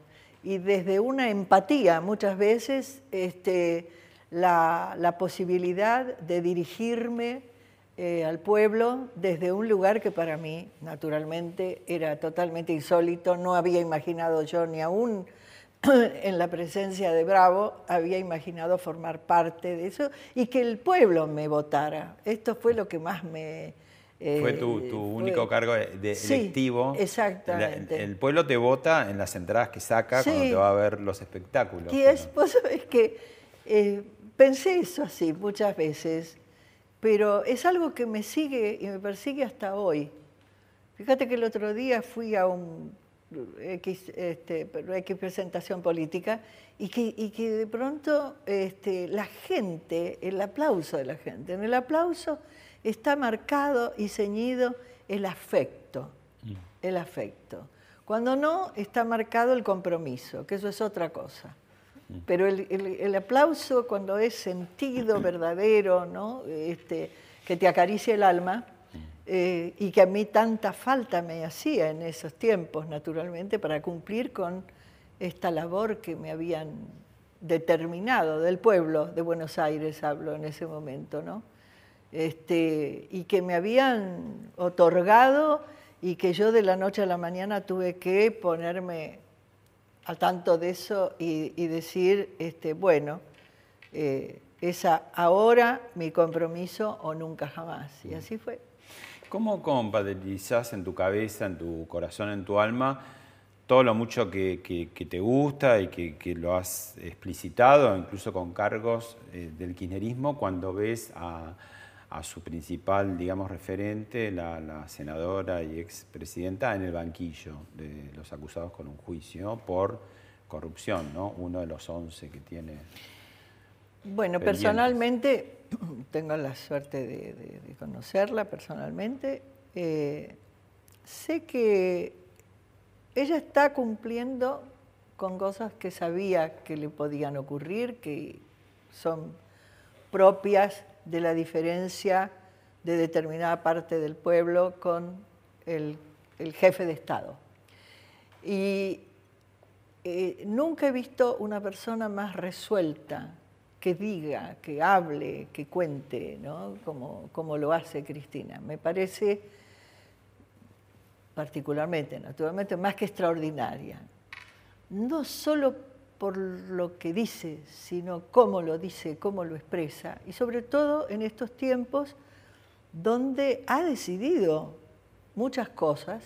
y desde una empatía muchas veces, este, la, posibilidad de dirigirme eh, al pueblo desde un lugar que para mí, naturalmente, era totalmente insólito, no había imaginado yo ni aún <coughs> en la presencia de Bravo, había imaginado formar parte de eso y que el pueblo me votara. Esto fue lo que más me... Eh, fue tu, único cargo de, electivo. Exactamente. el pueblo te vota en las entradas que saca cuando te va a ver los espectáculos. Y es, vos sabés que eh, pensé eso así muchas veces, pero es algo que me sigue y me persigue hasta hoy. Fíjate que el otro día fui a un X, este, X presentación política y que, y que de pronto este, la gente, el aplauso de la gente, en el aplauso está marcado y ceñido el afecto, mm. el afecto. Cuando no, está marcado el compromiso, que eso es otra cosa. Mm. Pero el, el, aplauso cuando es sentido, <clears throat> verdadero, ¿no? este, que te acaricia el alma, eh, y que a mí tanta falta me hacía en esos tiempos, naturalmente, para cumplir con esta labor que me habían determinado del pueblo de Buenos Aires, hablo en ese momento, ¿no? Este, y que me habían otorgado y que yo de la noche a la mañana tuve que ponerme al tanto de eso y, decir, este, bueno, eh, esa ahora mi compromiso o nunca jamás. Y así fue. ¿Cómo compatibilizás en tu cabeza, en tu corazón, en tu alma, todo lo mucho que, te gusta y que, lo has explicitado, incluso con cargos eh, del kirchnerismo, cuando ves a, su principal, digamos, referente, la, senadora y expresidenta, en el banquillo de los acusados con un juicio por corrupción, ¿no? Uno de los once que tiene. Bueno, personalmente <clears throat> tengo la suerte de, conocerla personalmente, eh, sé que ella está cumpliendo con cosas que sabía que le podían ocurrir, que son propias de la diferencia de determinada parte del pueblo con el, jefe de Estado. Y eh, nunca he visto una persona más resuelta que diga, que hable, que cuente, ¿no? como, como lo hace Cristina. Me parece particularmente, naturalmente, más que extraordinaria. No solo por lo que dice, sino cómo lo dice, cómo lo expresa, y sobre todo en estos tiempos donde ha decidido muchas cosas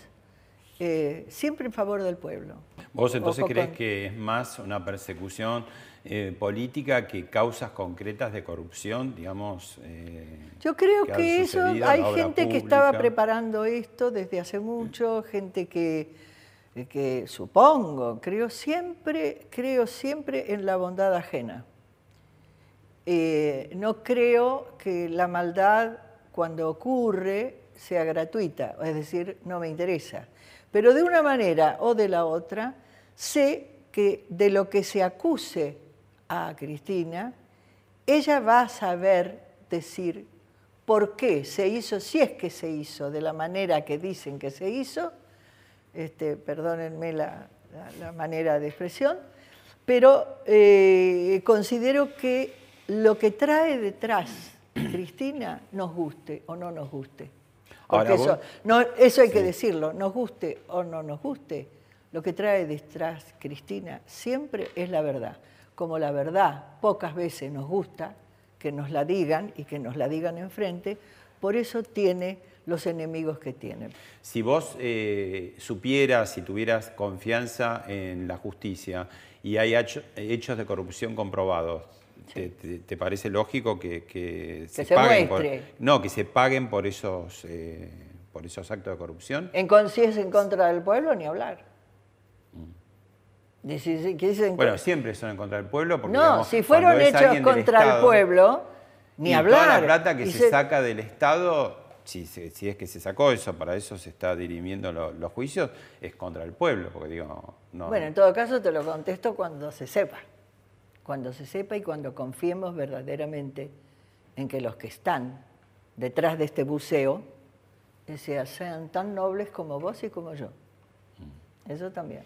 eh, siempre en favor del pueblo. ¿Vos entonces crees que es más una persecución eh, política que causas concretas de corrupción, digamos? Eh, Yo creo que, eso, hay gente que estaba preparando esto desde hace mucho, gente que, que supongo, creo siempre, creo siempre en la bondad ajena. no creo que la maldad cuando ocurre sea gratuita, es decir, no me interesa. Pero de una manera o de la otra, sé que de lo que se acuse a Cristina, ella va a saber decir por qué se hizo, si es que se hizo de la manera que dicen que se hizo, este, perdónenme la, manera de expresión, pero eh, considero que lo que trae detrás Cristina nos guste o no nos guste. Porque eso, no, eso hay que decirlo, nos guste o no nos guste, Lo que trae detrás Cristina siempre es la verdad. Como la verdad pocas veces nos gusta que nos la digan y que nos la digan enfrente, por eso tiene los enemigos que tiene. Si vos eh, supieras, si tuvieras confianza en la justicia y hay hechos de corrupción comprobados, te, parece lógico que, se, paguen por, no que se paguen por esos eh, por esos actos de corrupción en si es en contra del pueblo ni hablar bueno siempre son en contra del pueblo porque no si fueron hechos contra el pueblo ni hablar toda la plata que se, saca del estado si, si, es que se sacó eso, para eso se está dirimiendo los juicios, es contra el pueblo, porque digo, no. Bueno, en todo caso te lo contesto cuando se sepa cuando se sepa y cuando confiemos verdaderamente en que los que están detrás de este buceo sean tan nobles como vos y como yo. Mm. Eso también.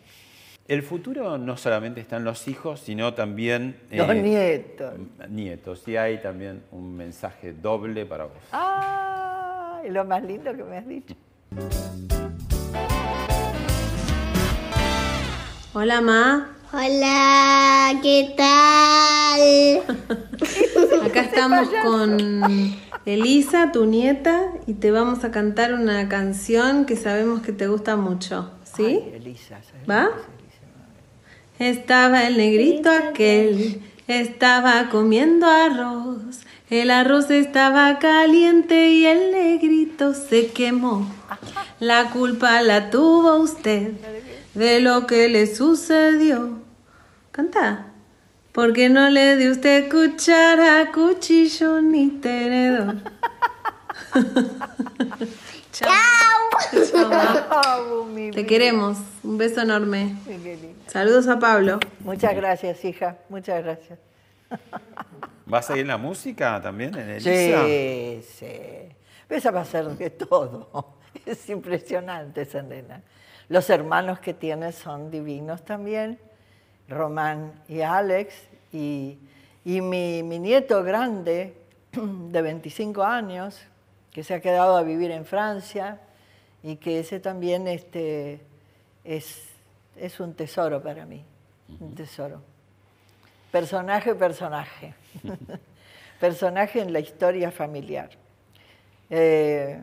El futuro no solamente están los hijos, sino también... Los eh, nietos. Nietos. Y hay también un mensaje doble para vos. ¡Ah! Lo más lindo que me has dicho. Hola, Ma. Hola, ¿qué tal? <laughs> Acá estamos con Elisa, tu nieta, y te vamos a cantar una canción que sabemos que te gusta mucho. ¿Sí? Elisa, ¿Va? Estaba el negrito aquel, estaba comiendo arroz. El arroz estaba caliente y el negrito se quemó. La culpa la tuvo usted de lo que le sucedió. Canta. Porque no le dio usted cuchara, cuchillo ni tenedor. <laughs> Chao. Chao. Te queremos. Un beso enorme. Saludos a Pablo. Muchas gracias, hija. Muchas gracias. ¿Vas a ir en la música también, en el Sí, sí. Esa va a ser de todo. Es impresionante esa nena. Los hermanos que tiene son divinos también, Román y Alex, y, mi, nieto grande, de 25 años, que se ha quedado a vivir en Francia, y que ese también este, es, es un tesoro para mí, un tesoro. Personaje, personaje. <laughs> personaje en la historia familiar. Eh,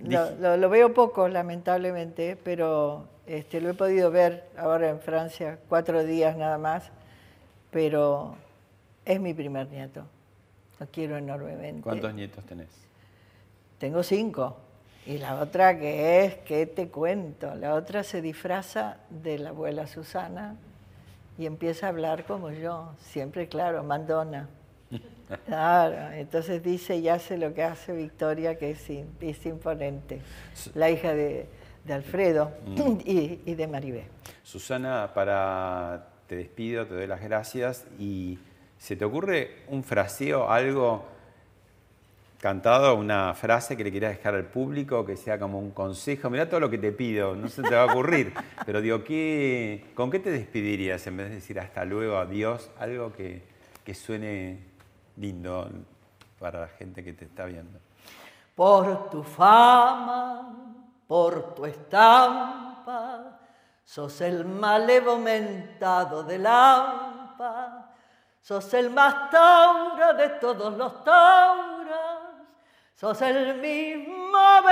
lo, veo poco, lamentablemente, pero este, lo he podido ver ahora en Francia, cuatro días nada más, pero es mi primer nieto. Lo quiero enormemente. ¿Cuántos nietos tenés? Tengo cinco. Y la otra que es, ¿qué te cuento? La otra se disfraza de la abuela Susana y empieza a hablar como yo, siempre claro, mandona. <laughs> Claro, entonces dice y hace lo que hace Victoria, que es, imponente, la hija de, Alfredo mm. <clears throat> y, de Maribé. Susana, para te despido, te doy las gracias y ¿se te ocurre un fraseo, algo cantado, una frase que le quieras dejar al público, que sea como un consejo? Mira todo lo que te pido, no se te va a ocurrir, <laughs> pero digo, ¿qué, ¿con qué te despedirías en vez de decir hasta luego, adiós? Algo que, que suene lindo para la gente que te está viendo. Por tu fama, por tu estampa, sos el malevo mentado de Lampa, sos el más taura de todos los tauras, sos el mismo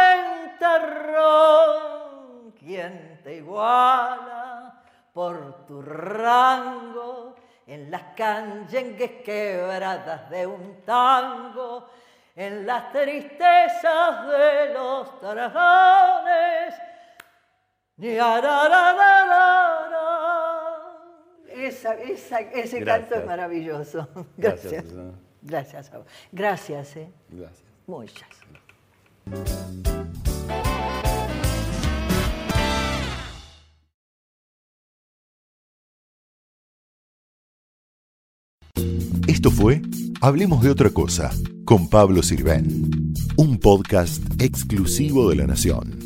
ventarrón, quien te iguala por tu rango en las canyengues quebradas de un tango, en las tristezas de los dragones. Esa, esa, ese canto es maravilloso. Gracias. <laughs> Gracias. Gracias. Gracias. Eh. Gracias. Muchas. Esto fue Hablemos de otra cosa con Pablo Sirven, un podcast exclusivo de La Nación.